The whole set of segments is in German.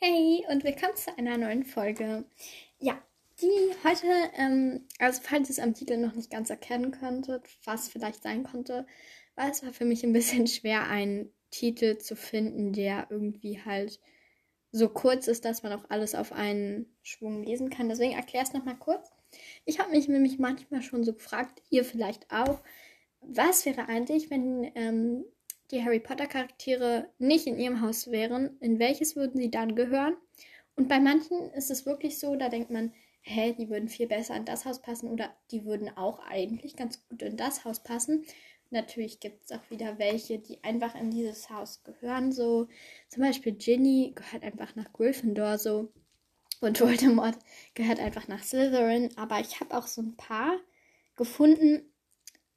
Hey und willkommen zu einer neuen Folge. Ja, die heute, ähm, also falls ihr es am Titel noch nicht ganz erkennen könntet, was vielleicht sein konnte, war es war für mich ein bisschen schwer, einen Titel zu finden, der irgendwie halt so kurz ist, dass man auch alles auf einen Schwung lesen kann. Deswegen erkläre es nochmal kurz. Ich habe mich nämlich manchmal schon so gefragt, ihr vielleicht auch, was wäre eigentlich, wenn ähm, die Harry Potter Charaktere nicht in ihrem Haus wären, in welches würden sie dann gehören? Und bei manchen ist es wirklich so, da denkt man, hä, die würden viel besser in das Haus passen oder die würden auch eigentlich ganz gut in das Haus passen. Natürlich gibt es auch wieder welche, die einfach in dieses Haus gehören. So zum Beispiel Ginny gehört einfach nach Gryffindor so. Und Voldemort gehört einfach nach Slytherin. Aber ich habe auch so ein paar gefunden,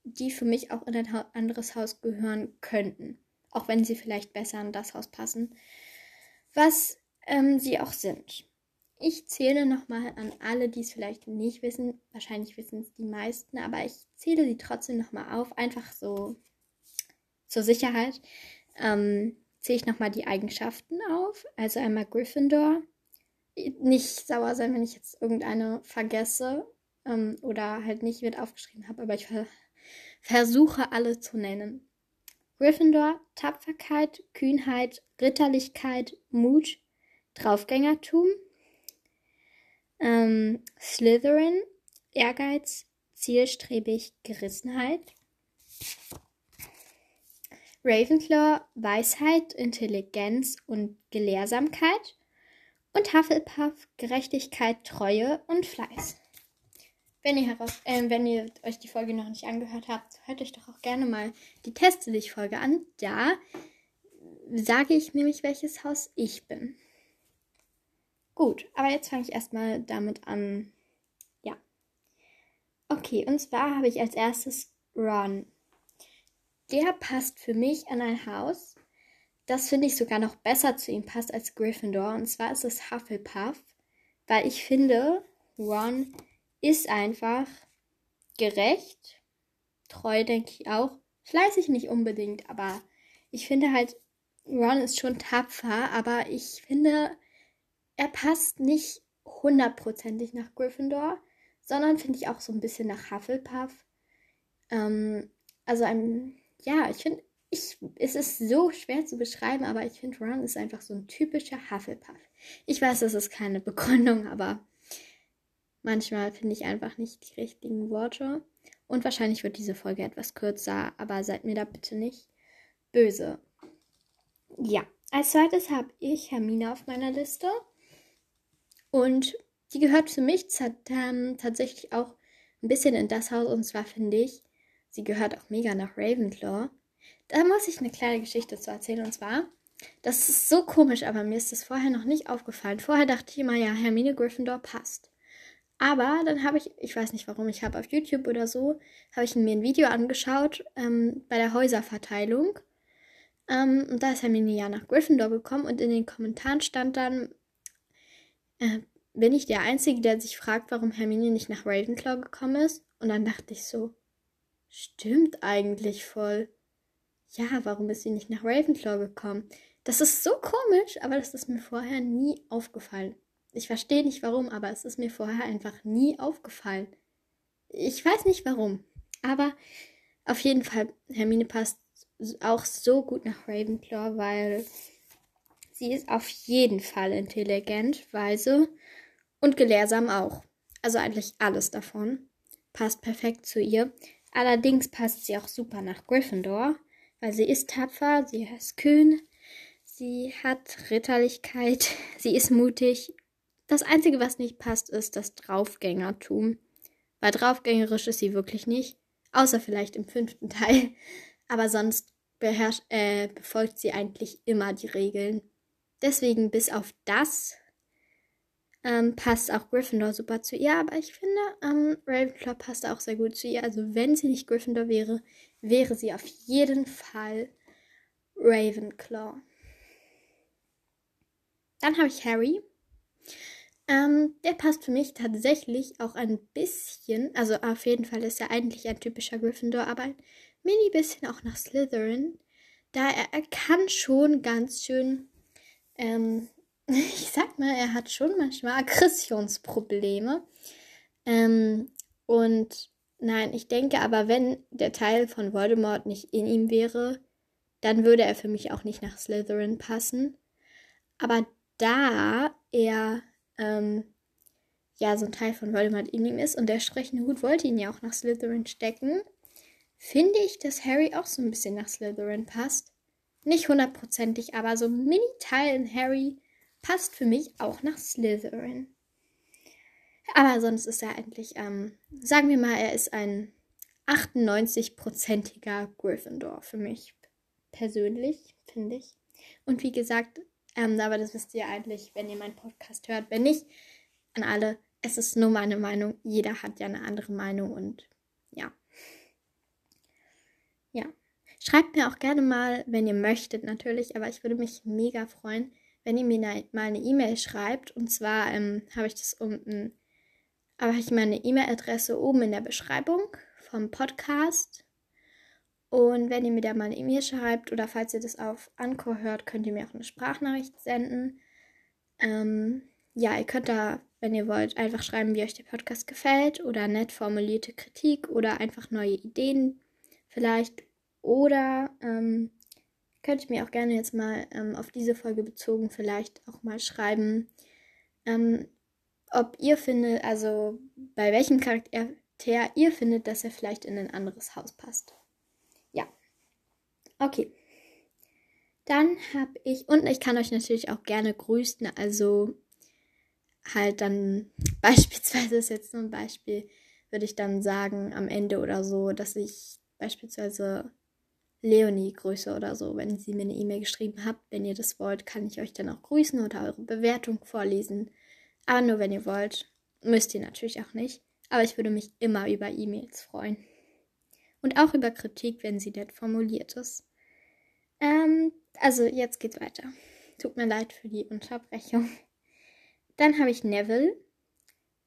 die für mich auch in ein anderes Haus gehören könnten. Auch wenn sie vielleicht besser in das Haus passen. Was ähm, sie auch sind. Ich zähle nochmal an alle, die es vielleicht nicht wissen. Wahrscheinlich wissen es die meisten, aber ich zähle sie trotzdem nochmal auf. Einfach so zur Sicherheit. Ähm, zähle ich nochmal die Eigenschaften auf. Also einmal Gryffindor. Nicht sauer sein, wenn ich jetzt irgendeine vergesse ähm, oder halt nicht mit aufgeschrieben habe, aber ich versuche alle zu nennen. Gryffindor, Tapferkeit, Kühnheit, Ritterlichkeit, Mut, Draufgängertum. Ähm, Slytherin, Ehrgeiz, zielstrebig, Gerissenheit. Ravenclaw, Weisheit, Intelligenz und Gelehrsamkeit. Und Hufflepuff, Gerechtigkeit, Treue und Fleiß. Wenn ihr, heraus, äh, wenn ihr euch die Folge noch nicht angehört habt, hört euch doch auch gerne mal die Teste dich Folge an. Da sage ich nämlich, welches Haus ich bin. Gut, aber jetzt fange ich erstmal damit an. Ja. Okay, und zwar habe ich als erstes Ron. Der passt für mich an ein Haus, das finde ich sogar noch besser zu ihm passt als Gryffindor. Und zwar ist es Hufflepuff, weil ich finde, Ron ist einfach gerecht, treu, denke ich auch. Fleißig nicht unbedingt, aber ich finde halt, Ron ist schon tapfer, aber ich finde, er passt nicht hundertprozentig nach Gryffindor, sondern finde ich auch so ein bisschen nach Hufflepuff. Ähm, also ein, ja, ich finde, ich, es ist so schwer zu beschreiben, aber ich finde, Ron ist einfach so ein typischer Hufflepuff. Ich weiß, das ist keine Begründung, aber Manchmal finde ich einfach nicht die richtigen Worte. Und wahrscheinlich wird diese Folge etwas kürzer, aber seid mir da bitte nicht böse. Ja, als zweites habe ich Hermine auf meiner Liste. Und die gehört für mich tatsächlich auch ein bisschen in das Haus. Und zwar finde ich, sie gehört auch mega nach Ravenclaw. Da muss ich eine kleine Geschichte zu erzählen. Und zwar, das ist so komisch, aber mir ist das vorher noch nicht aufgefallen. Vorher dachte ich immer, ja, Hermine Gryffindor passt. Aber dann habe ich, ich weiß nicht warum, ich habe auf YouTube oder so, habe ich mir ein Video angeschaut ähm, bei der Häuserverteilung. Ähm, und da ist Hermine ja nach Gryffindor gekommen und in den Kommentaren stand dann, äh, bin ich der Einzige, der sich fragt, warum Hermine nicht nach Ravenclaw gekommen ist? Und dann dachte ich so, stimmt eigentlich voll. Ja, warum ist sie nicht nach Ravenclaw gekommen? Das ist so komisch, aber das ist mir vorher nie aufgefallen. Ich verstehe nicht warum, aber es ist mir vorher einfach nie aufgefallen. Ich weiß nicht warum. Aber auf jeden Fall, Hermine passt auch so gut nach Ravenclaw, weil sie ist auf jeden Fall intelligent, weise und gelehrsam auch. Also eigentlich alles davon passt perfekt zu ihr. Allerdings passt sie auch super nach Gryffindor, weil sie ist tapfer, sie ist kühn, sie hat Ritterlichkeit, sie ist mutig das Einzige, was nicht passt, ist das Draufgängertum. Weil draufgängerisch ist sie wirklich nicht. Außer vielleicht im fünften Teil. Aber sonst äh, befolgt sie eigentlich immer die Regeln. Deswegen bis auf das ähm, passt auch Gryffindor super zu ihr. Aber ich finde, ähm, Ravenclaw passt auch sehr gut zu ihr. Also wenn sie nicht Gryffindor wäre, wäre sie auf jeden Fall Ravenclaw. Dann habe ich Harry. Ähm, der passt für mich tatsächlich auch ein bisschen, also auf jeden Fall ist er eigentlich ein typischer Gryffindor, aber ein mini bisschen auch nach Slytherin, da er, er kann schon ganz schön ähm, ich sag mal, er hat schon manchmal Aggressionsprobleme. Ähm, und nein, ich denke aber, wenn der Teil von Voldemort nicht in ihm wäre, dann würde er für mich auch nicht nach Slytherin passen. Aber da er ähm, ja so ein Teil von Voldemort in ihm ist und der sprechende Hut wollte ihn ja auch nach Slytherin stecken, finde ich, dass Harry auch so ein bisschen nach Slytherin passt. Nicht hundertprozentig, aber so ein Mini-Teil in Harry passt für mich auch nach Slytherin. Aber sonst ist er eigentlich, ähm, sagen wir mal, er ist ein 98-prozentiger Gryffindor für mich persönlich, finde ich. Und wie gesagt, ähm, aber das wisst ihr eigentlich, wenn ihr meinen Podcast hört. Wenn nicht, an alle, es ist nur meine Meinung. Jeder hat ja eine andere Meinung und ja. Ja. Schreibt mir auch gerne mal, wenn ihr möchtet, natürlich, aber ich würde mich mega freuen, wenn ihr mir ne, mal eine E-Mail schreibt. Und zwar ähm, habe ich das unten, habe ich meine E-Mail-Adresse oben in der Beschreibung vom Podcast. Und wenn ihr mir da mal eine E-Mail schreibt oder falls ihr das auf Anchor hört, könnt ihr mir auch eine Sprachnachricht senden. Ähm, ja, ihr könnt da, wenn ihr wollt, einfach schreiben, wie euch der Podcast gefällt oder nett formulierte Kritik oder einfach neue Ideen vielleicht. Oder ähm, könnt ihr mir auch gerne jetzt mal ähm, auf diese Folge bezogen vielleicht auch mal schreiben, ähm, ob ihr findet, also bei welchem Charakter ihr findet, dass er vielleicht in ein anderes Haus passt. Okay. Dann habe ich, und ich kann euch natürlich auch gerne grüßen, also halt dann beispielsweise ist jetzt nur ein Beispiel, würde ich dann sagen am Ende oder so, dass ich beispielsweise Leonie grüße oder so, wenn sie mir eine E-Mail geschrieben habt. Wenn ihr das wollt, kann ich euch dann auch grüßen oder eure Bewertung vorlesen. Aber nur wenn ihr wollt. Müsst ihr natürlich auch nicht. Aber ich würde mich immer über E-Mails freuen. Und auch über Kritik, wenn sie nett formuliert ist. Ähm, also jetzt geht's weiter. Tut mir leid für die Unterbrechung. Dann habe ich Neville.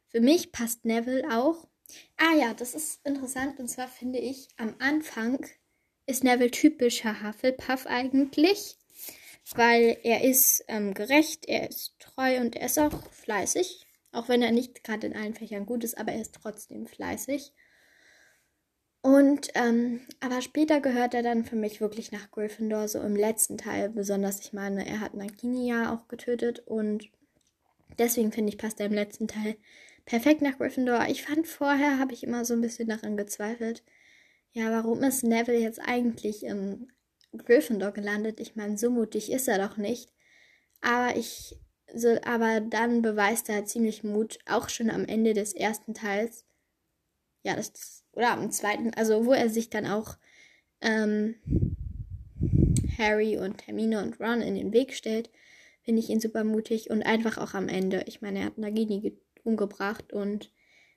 Für mich passt Neville auch. Ah ja, das ist interessant. Und zwar finde ich, am Anfang ist Neville typischer Hufflepuff eigentlich. Weil er ist ähm, gerecht, er ist treu und er ist auch fleißig. Auch wenn er nicht gerade in allen Fächern gut ist, aber er ist trotzdem fleißig. Und, ähm, aber später gehört er dann für mich wirklich nach Gryffindor, so im letzten Teil besonders. Ich meine, er hat Nagini ja auch getötet und deswegen finde ich, passt er im letzten Teil perfekt nach Gryffindor. Ich fand vorher, habe ich immer so ein bisschen daran gezweifelt, ja, warum ist Neville jetzt eigentlich im Gryffindor gelandet? Ich meine, so mutig ist er doch nicht. Aber ich, so, aber dann beweist er ziemlich Mut, auch schon am Ende des ersten Teils. Ja, das oder am zweiten, also wo er sich dann auch ähm, Harry und Hermine und Ron in den Weg stellt, finde ich ihn super mutig und einfach auch am Ende. Ich meine, er hat Nagini umgebracht und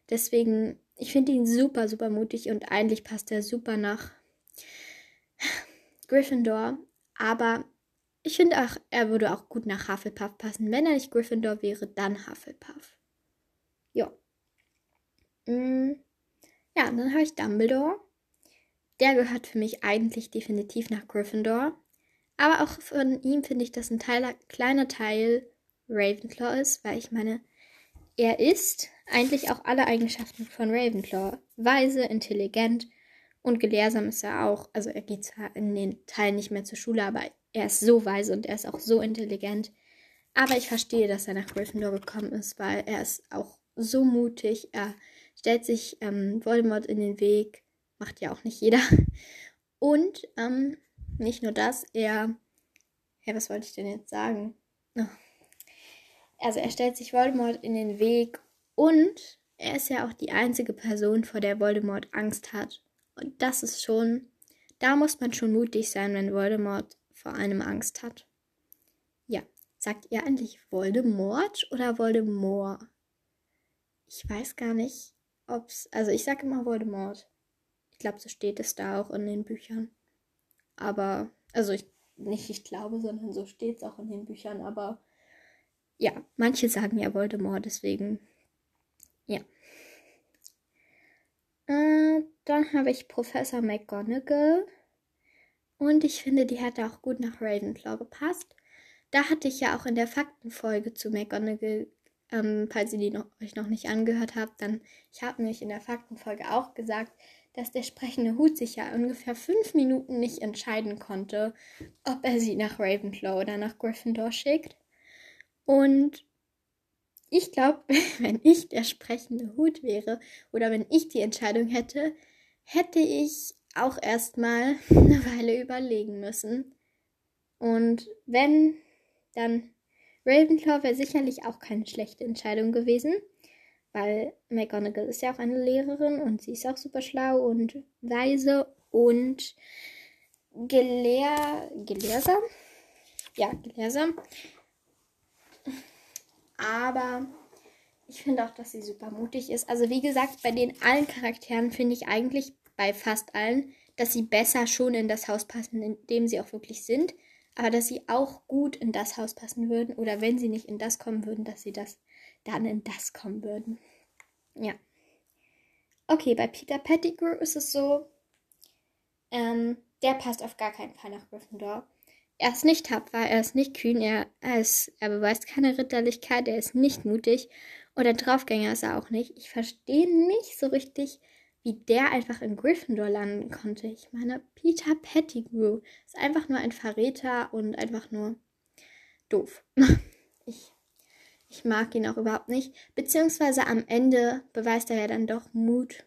deswegen, ich finde ihn super, super mutig und eigentlich passt er super nach Gryffindor, aber ich finde auch, er würde auch gut nach Hufflepuff passen. Wenn er nicht Gryffindor wäre, dann Hufflepuff. Ja. Mm. Ja, und dann habe ich Dumbledore. Der gehört für mich eigentlich definitiv nach Gryffindor. Aber auch von ihm finde ich, dass ein Teil, kleiner Teil Ravenclaw ist, weil ich meine, er ist eigentlich auch alle Eigenschaften von Ravenclaw. Weise, intelligent und gelehrsam ist er auch. Also er geht zwar in den Teilen nicht mehr zur Schule, aber er ist so weise und er ist auch so intelligent. Aber ich verstehe, dass er nach Gryffindor gekommen ist, weil er ist auch so mutig. Er stellt sich ähm, Voldemort in den Weg. Macht ja auch nicht jeder. Und ähm, nicht nur das, er. Ja, was wollte ich denn jetzt sagen? Oh. Also er stellt sich Voldemort in den Weg und er ist ja auch die einzige Person, vor der Voldemort Angst hat. Und das ist schon, da muss man schon mutig sein, wenn Voldemort vor einem Angst hat. Ja, sagt ihr eigentlich Voldemort oder Voldemort? Ich weiß gar nicht ob's, also ich sage immer Voldemort. Ich glaube, so steht es da auch in den Büchern. Aber, also ich, nicht ich glaube, sondern so steht es auch in den Büchern. Aber ja, manche sagen ja Voldemort, deswegen, ja. Äh, dann habe ich Professor McGonagall. Und ich finde, die hat auch gut nach Ravenclaw gepasst. Da hatte ich ja auch in der Faktenfolge zu McGonagall, ähm, falls ihr die noch, euch noch nicht angehört habt, dann, ich habe nämlich in der Faktenfolge auch gesagt, dass der sprechende Hut sich ja ungefähr fünf Minuten nicht entscheiden konnte, ob er sie nach Ravenclaw oder nach Gryffindor schickt. Und ich glaube, wenn ich der sprechende Hut wäre oder wenn ich die Entscheidung hätte, hätte ich auch erstmal eine Weile überlegen müssen. Und wenn, dann Ravenclaw wäre sicherlich auch keine schlechte Entscheidung gewesen weil McGonagall ist ja auch eine Lehrerin und sie ist auch super schlau und weise und gelehr gelehrsam. Ja, gelehrsam. Aber ich finde auch, dass sie super mutig ist. Also wie gesagt, bei den allen Charakteren finde ich eigentlich bei fast allen, dass sie besser schon in das Haus passen, in dem sie auch wirklich sind. Aber dass sie auch gut in das Haus passen würden. Oder wenn sie nicht in das kommen würden, dass sie das dann in das kommen würden. Ja. Okay, bei Peter Pettigrew ist es so, ähm, der passt auf gar keinen Fall nach Gryffindor. Er ist nicht tapfer, er ist nicht kühn, er, er, ist, er beweist keine Ritterlichkeit, er ist nicht mutig und ein Draufgänger ist er auch nicht. Ich verstehe nicht so richtig, wie der einfach in Gryffindor landen konnte. Ich meine, Peter Pettigrew ist einfach nur ein Verräter und einfach nur doof. ich ich mag ihn auch überhaupt nicht. Beziehungsweise am Ende beweist er ja dann doch Mut,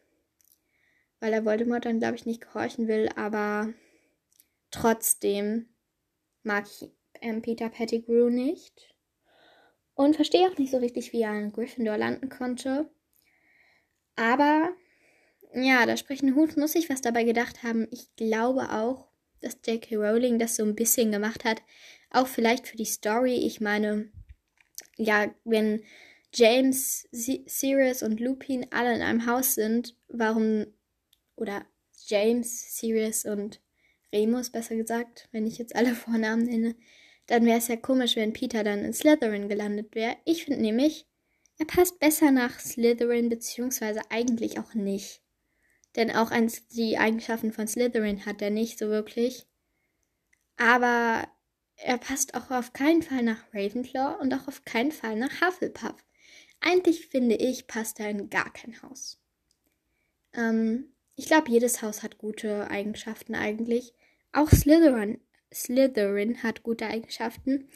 weil er Voldemort dann, glaube ich, nicht gehorchen will. Aber trotzdem mag ich ähm, Peter Pettigrew nicht. Und verstehe auch nicht so richtig, wie er in Gryffindor landen konnte. Aber ja, der sprechende Hut muss sich was dabei gedacht haben. Ich glaube auch, dass J.K. Rowling das so ein bisschen gemacht hat. Auch vielleicht für die Story. Ich meine, ja, wenn James, Sirius und Lupin alle in einem Haus sind, warum, oder James, Sirius und Remus, besser gesagt, wenn ich jetzt alle Vornamen nenne, dann wäre es ja komisch, wenn Peter dann in Slytherin gelandet wäre. Ich finde nämlich, er passt besser nach Slytherin, beziehungsweise eigentlich auch nicht. Denn auch eins, die Eigenschaften von Slytherin hat er nicht so wirklich. Aber er passt auch auf keinen Fall nach Ravenclaw und auch auf keinen Fall nach Hufflepuff. Eigentlich finde ich, passt er in gar kein Haus. Ähm, ich glaube, jedes Haus hat gute Eigenschaften eigentlich. Auch Slytherin, Slytherin hat gute Eigenschaften,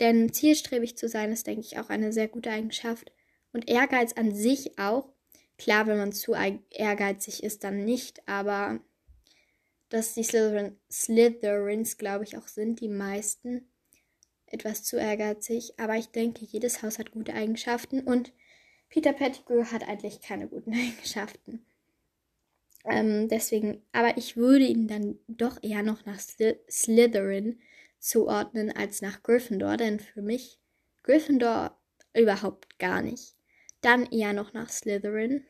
denn zielstrebig zu sein ist, denke ich, auch eine sehr gute Eigenschaft. Und Ehrgeiz an sich auch. Klar, wenn man zu ehrgeizig ist, dann nicht, aber dass die Slytherin, Slytherins, glaube ich, auch sind, die meisten. Etwas zu ehrgeizig, aber ich denke, jedes Haus hat gute Eigenschaften und Peter Pettigrew hat eigentlich keine guten Eigenschaften. Ähm, deswegen, aber ich würde ihn dann doch eher noch nach Sly Slytherin zuordnen als nach Gryffindor, denn für mich Gryffindor überhaupt gar nicht. Dann eher noch nach Slytherin.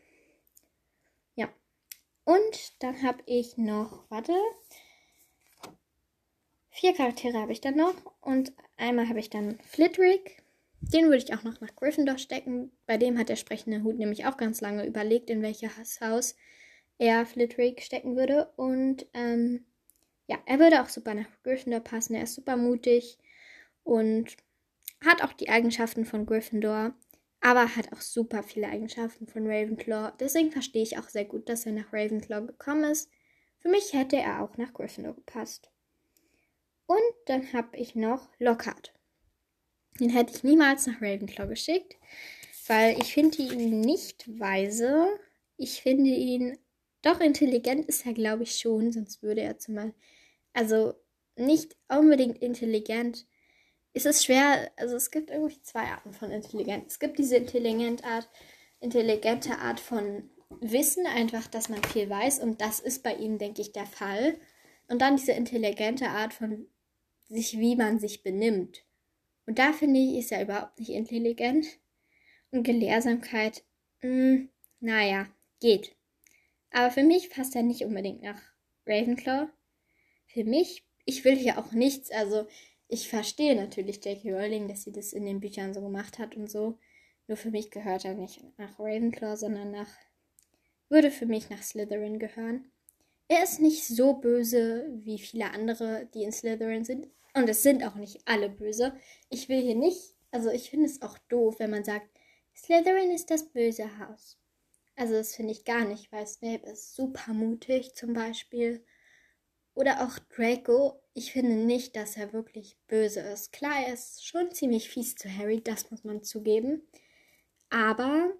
Und dann habe ich noch, warte, vier Charaktere habe ich dann noch. Und einmal habe ich dann Flitwick. Den würde ich auch noch nach Gryffindor stecken. Bei dem hat der sprechende Hut nämlich auch ganz lange überlegt, in welches Haus er Flitwick stecken würde. Und ähm, ja, er würde auch super nach Gryffindor passen. Er ist super mutig und hat auch die Eigenschaften von Gryffindor aber hat auch super viele Eigenschaften von Ravenclaw. Deswegen verstehe ich auch sehr gut, dass er nach Ravenclaw gekommen ist. Für mich hätte er auch nach Gryffindor gepasst. Und dann habe ich noch Lockhart. Den hätte ich niemals nach Ravenclaw geschickt, weil ich finde ihn nicht weise. Ich finde ihn doch intelligent ist er, glaube ich, schon, sonst würde er zumal. Also nicht unbedingt intelligent, ist es schwer, also es gibt irgendwie zwei Arten von Intelligenz. Es gibt diese intelligente Art, intelligente Art von Wissen, einfach, dass man viel weiß und das ist bei ihm, denke ich, der Fall. Und dann diese intelligente Art von sich, wie man sich benimmt. Und da finde ich, ist er überhaupt nicht intelligent. Und Gelehrsamkeit, mh, hm, naja, geht. Aber für mich passt er nicht unbedingt nach Ravenclaw. Für mich, ich will hier auch nichts, also ich verstehe natürlich J.K. Rowling, dass sie das in den Büchern so gemacht hat und so. Nur für mich gehört er nicht nach Ravenclaw, sondern nach. würde für mich nach Slytherin gehören. Er ist nicht so böse wie viele andere, die in Slytherin sind. Und es sind auch nicht alle böse. Ich will hier nicht, also ich finde es auch doof, wenn man sagt, Slytherin ist das böse Haus. Also das finde ich gar nicht, weil Snape ist super mutig zum Beispiel. Oder auch Draco. Ich finde nicht, dass er wirklich böse ist. Klar, er ist schon ziemlich fies zu Harry, das muss man zugeben. Aber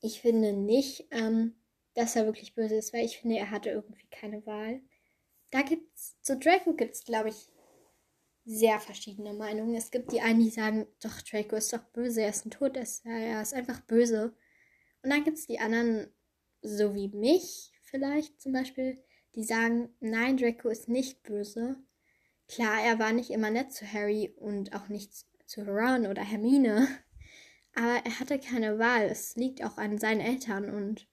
ich finde nicht, ähm, dass er wirklich böse ist, weil ich finde, er hatte irgendwie keine Wahl. Da gibt's, zu Draco gibt es, glaube ich, sehr verschiedene Meinungen. Es gibt die einen, die sagen, doch, Draco ist doch böse, er ist ein Todesser, er ist einfach böse. Und dann gibt es die anderen, so wie mich vielleicht zum Beispiel, die sagen, nein, Draco ist nicht böse. Klar, er war nicht immer nett zu Harry und auch nicht zu Ron oder Hermine. Aber er hatte keine Wahl. Es liegt auch an seinen Eltern und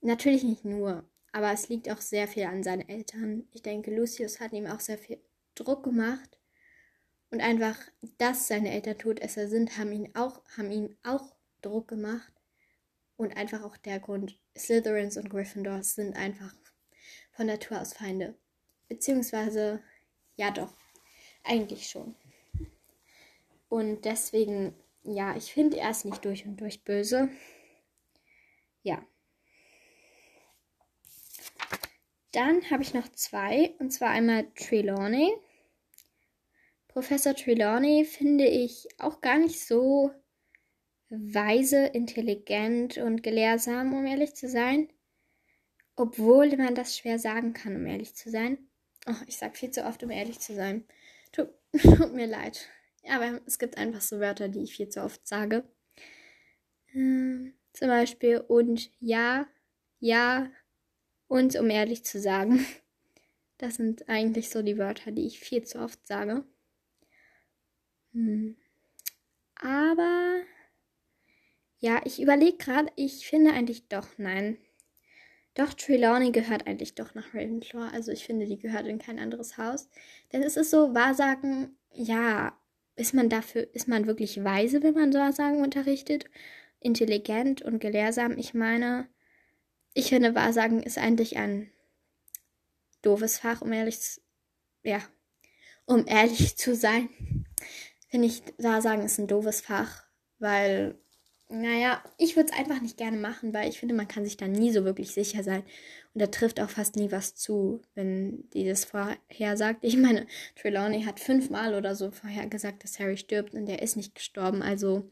natürlich nicht nur, aber es liegt auch sehr viel an seinen Eltern. Ich denke, Lucius hat ihm auch sehr viel Druck gemacht. Und einfach, dass seine Eltern Todesser sind, haben ihn auch, haben ihm auch Druck gemacht. Und einfach auch der Grund, Slytherins und Gryffindors sind einfach von Natur aus Feinde. Beziehungsweise, ja doch, eigentlich schon. Und deswegen, ja, ich finde er ist nicht durch und durch böse. Ja. Dann habe ich noch zwei, und zwar einmal Trelawney. Professor Trelawney finde ich auch gar nicht so weise, intelligent und gelehrsam, um ehrlich zu sein. Obwohl man das schwer sagen kann, um ehrlich zu sein. Oh, ich sag viel zu oft, um ehrlich zu sein. Tut, tut mir leid. Aber es gibt einfach so Wörter, die ich viel zu oft sage. Ähm, zum Beispiel und ja, ja und um ehrlich zu sagen. Das sind eigentlich so die Wörter, die ich viel zu oft sage. Hm. Aber ja, ich überlege gerade, ich finde eigentlich doch, nein. Doch, Trelawney gehört eigentlich doch nach Ravenclaw. Also ich finde, die gehört in kein anderes Haus. Denn es ist so, Wahrsagen, ja, ist man dafür, ist man wirklich weise, wenn man Wahrsagen unterrichtet? Intelligent und gelehrsam? Ich meine, ich finde, Wahrsagen ist eigentlich ein doofes Fach, um ehrlich zu, ja, um ehrlich zu sein. Finde ich, Wahrsagen ist ein doofes Fach, weil naja, ich würde es einfach nicht gerne machen, weil ich finde, man kann sich da nie so wirklich sicher sein. Und da trifft auch fast nie was zu, wenn die das vorher sagt. Ich meine, Trelawney hat fünfmal oder so vorher gesagt, dass Harry stirbt und er ist nicht gestorben. Also,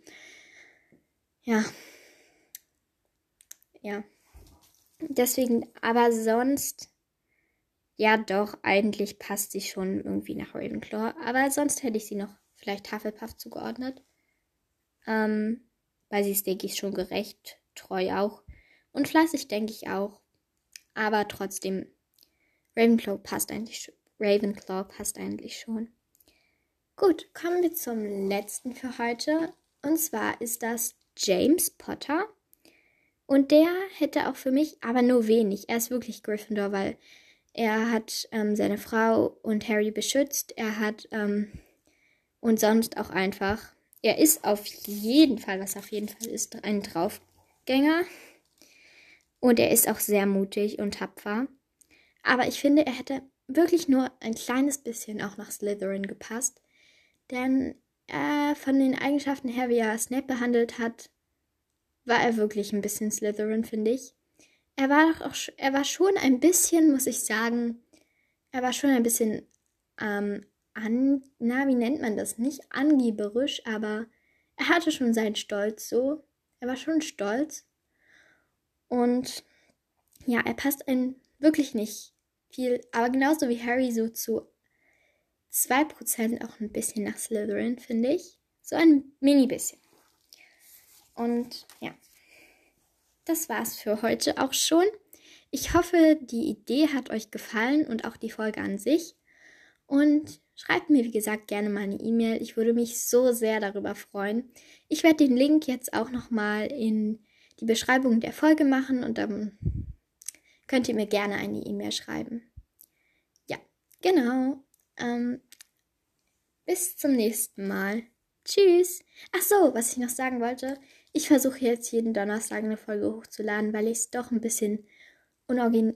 ja. Ja. Deswegen, aber sonst, ja doch, eigentlich passt sie schon irgendwie nach Ravenclaw. Aber sonst hätte ich sie noch vielleicht Hufflepuff zugeordnet. Ähm, weil sie ist, denke ich, schon gerecht, treu auch und fleißig, denke ich auch. Aber trotzdem, Ravenclaw passt eigentlich, Ravenclaw passt eigentlich schon. Gut, kommen wir zum letzten für heute. Und zwar ist das James Potter. Und der hätte auch für mich, aber nur wenig. Er ist wirklich Gryffindor, weil er hat ähm, seine Frau und Harry beschützt. Er hat ähm, und sonst auch einfach er ist auf jeden Fall, was auf jeden Fall ist, ein Draufgänger. Und er ist auch sehr mutig und tapfer. Aber ich finde, er hätte wirklich nur ein kleines bisschen auch nach Slytherin gepasst. Denn äh, von den Eigenschaften her, wie er Snape behandelt hat, war er wirklich ein bisschen Slytherin, finde ich. Er war auch, er war schon ein bisschen, muss ich sagen, er war schon ein bisschen ähm, an, na, wie nennt man das? Nicht angeberisch, aber er hatte schon seinen Stolz so. Er war schon stolz. Und ja, er passt ein wirklich nicht viel, aber genauso wie Harry so zu 2% auch ein bisschen nach Slytherin, finde ich. So ein mini bisschen. Und ja, das war's für heute auch schon. Ich hoffe, die Idee hat euch gefallen und auch die Folge an sich. Und schreibt mir, wie gesagt, gerne mal eine E-Mail. Ich würde mich so sehr darüber freuen. Ich werde den Link jetzt auch nochmal in die Beschreibung der Folge machen und dann könnt ihr mir gerne eine E-Mail schreiben. Ja, genau. Ähm, bis zum nächsten Mal. Tschüss. Ach so, was ich noch sagen wollte. Ich versuche jetzt jeden Donnerstag eine Folge hochzuladen, weil ich es doch ein bisschen unorgan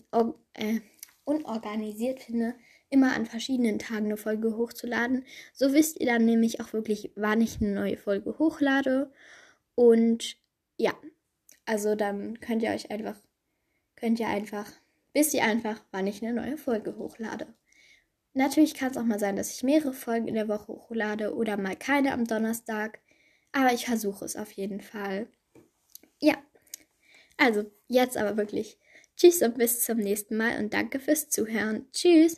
äh, unorganisiert finde, immer an verschiedenen Tagen eine Folge hochzuladen. So wisst ihr dann nämlich auch wirklich, wann ich eine neue Folge hochlade. Und ja, also dann könnt ihr euch einfach, könnt ihr einfach, wisst ihr einfach, wann ich eine neue Folge hochlade. Natürlich kann es auch mal sein, dass ich mehrere Folgen in der Woche hochlade oder mal keine am Donnerstag. Aber ich versuche es auf jeden Fall. Ja. Also, jetzt aber wirklich. Tschüss und bis zum nächsten Mal und danke fürs Zuhören. Tschüss.